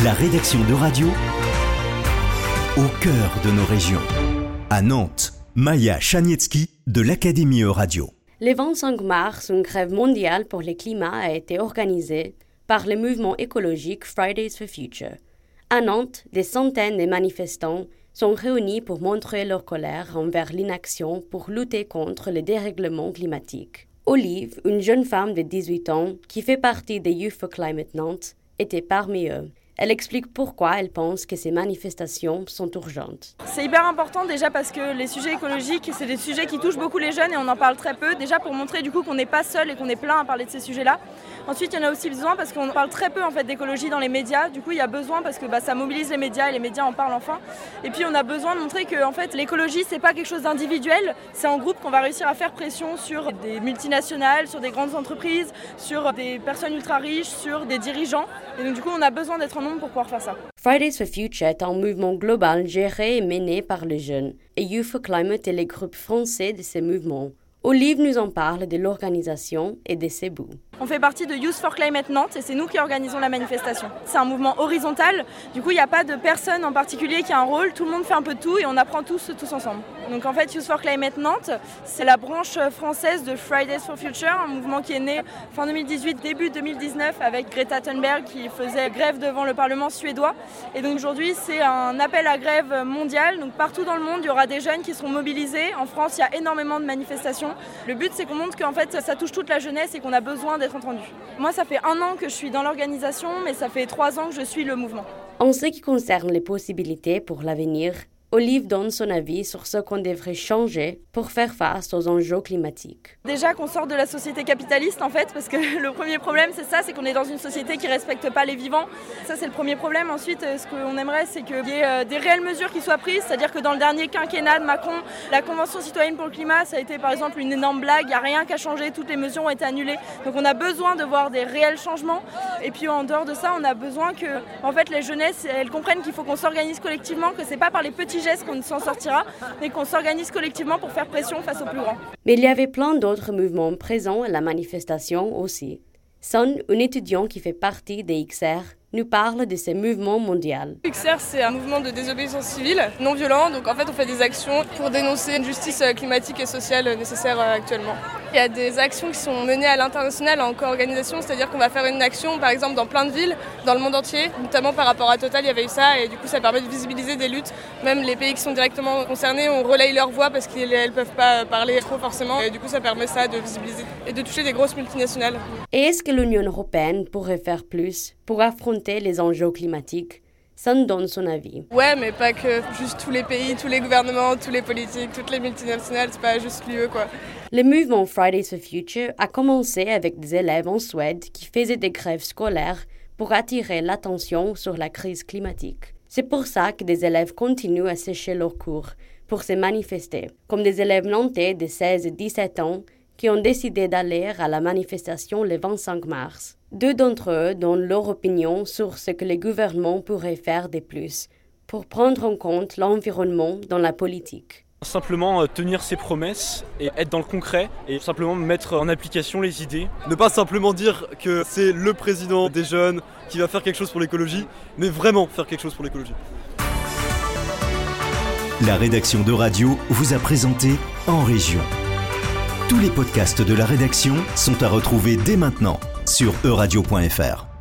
La rédaction de radio au cœur de nos régions. À Nantes, Maya Chanietsky de l'Académie Euradio. Le 25 mars, une grève mondiale pour le climat a été organisée par le mouvement écologique Fridays for Future. À Nantes, des centaines de manifestants sont réunis pour montrer leur colère envers l'inaction pour lutter contre le dérèglement climatique. Olive, une jeune femme de 18 ans qui fait partie des Youth for Climate Nantes, était parmi eux. Elle explique pourquoi elle pense que ces manifestations sont urgentes. C'est hyper important déjà parce que les sujets écologiques, c'est des sujets qui touchent beaucoup les jeunes et on en parle très peu. Déjà pour montrer du coup qu'on n'est pas seul et qu'on est plein à parler de ces sujets-là. Ensuite, il y en a aussi besoin parce qu'on parle très peu en fait d'écologie dans les médias. Du coup, il y a besoin parce que bah, ça mobilise les médias et les médias en parlent enfin. Et puis, on a besoin de montrer que en fait, l'écologie, c'est pas quelque chose d'individuel. C'est en groupe qu'on va réussir à faire pression sur des multinationales, sur des grandes entreprises, sur des personnes ultra riches, sur des dirigeants. Et donc, du coup, on a besoin d'être pour pouvoir faire ça. Fridays for Future est un mouvement global géré et mené par les jeunes. Et Youth for Climate est le groupe français de ces mouvements. Olive nous en parle de l'organisation et de ses bouts. On fait partie de Youth for Climate Nantes et c'est nous qui organisons la manifestation. C'est un mouvement horizontal, du coup il n'y a pas de personne en particulier qui a un rôle, tout le monde fait un peu de tout et on apprend tous tous ensemble. Donc en fait Youth for Climate Nantes, c'est la branche française de Fridays for Future, un mouvement qui est né fin 2018, début 2019 avec Greta Thunberg qui faisait grève devant le Parlement suédois. Et donc aujourd'hui c'est un appel à grève mondial, donc partout dans le monde il y aura des jeunes qui seront mobilisés. En France il y a énormément de manifestations. Le but c'est qu'on montre qu'en fait ça touche toute la jeunesse et qu'on a besoin d'être Moi, ça fait un an que je suis dans l'organisation, mais ça fait trois ans que je suis le mouvement. En ce qui concerne les possibilités pour l'avenir, Olive donne son avis sur ce qu'on devrait changer pour faire face aux enjeux climatiques. Déjà qu'on sort de la société capitaliste en fait, parce que le premier problème c'est ça, c'est qu'on est dans une société qui respecte pas les vivants. Ça c'est le premier problème. Ensuite, euh, ce qu'on aimerait c'est qu'il y ait euh, des réelles mesures qui soient prises, c'est-à-dire que dans le dernier quinquennat de Macron, la Convention citoyenne pour le climat, ça a été par exemple une énorme blague, il n'y a rien qu'à changer, toutes les mesures ont été annulées. Donc on a besoin de voir des réels changements. Et puis en dehors de ça, on a besoin que en fait les jeunesses elles comprennent qu'il faut qu'on s'organise collectivement, que c'est pas par les petits gestes qu'on s'en sortira, mais qu'on s'organise collectivement pour faire pression face aux plus grands. Mais il y avait plein d'autres mouvements présents à la manifestation aussi. Son, un étudiant qui fait partie des XR, nous parle de ces mouvements mondiaux. XR, c'est un mouvement de désobéissance civile non violent. Donc en fait, on fait des actions pour dénoncer une justice climatique et sociale nécessaire euh, actuellement. Il y a des actions qui sont menées à l'international en co-organisation, c'est-à-dire qu'on va faire une action, par exemple, dans plein de villes, dans le monde entier, notamment par rapport à Total, il y avait eu ça, et du coup, ça permet de visibiliser des luttes. Même les pays qui sont directement concernés, on relaye leur voix parce qu'elles ne peuvent pas parler trop forcément, et du coup, ça permet ça de visibiliser et de toucher des grosses multinationales. Et est-ce que l'Union européenne pourrait faire plus? Pour affronter les enjeux climatiques ça donne son avis. Ouais, mais pas que juste tous les pays, tous les gouvernements, tous les politiques, toutes les multinationales, c'est pas juste l'UE quoi. Le mouvement Fridays for Future a commencé avec des élèves en Suède qui faisaient des grèves scolaires pour attirer l'attention sur la crise climatique. C'est pour ça que des élèves continuent à sécher leurs cours pour se manifester, comme des élèves nantais de 16 et 17 ans qui ont décidé d'aller à la manifestation le 25 mars. Deux d'entre eux donnent leur opinion sur ce que les gouvernements pourraient faire de plus pour prendre en compte l'environnement dans la politique. Simplement euh, tenir ses promesses et être dans le concret et simplement mettre en application les idées. Ne pas simplement dire que c'est le président des jeunes qui va faire quelque chose pour l'écologie, mais vraiment faire quelque chose pour l'écologie. La rédaction de radio vous a présenté En Région. Tous les podcasts de la rédaction sont à retrouver dès maintenant sur euradio.fr.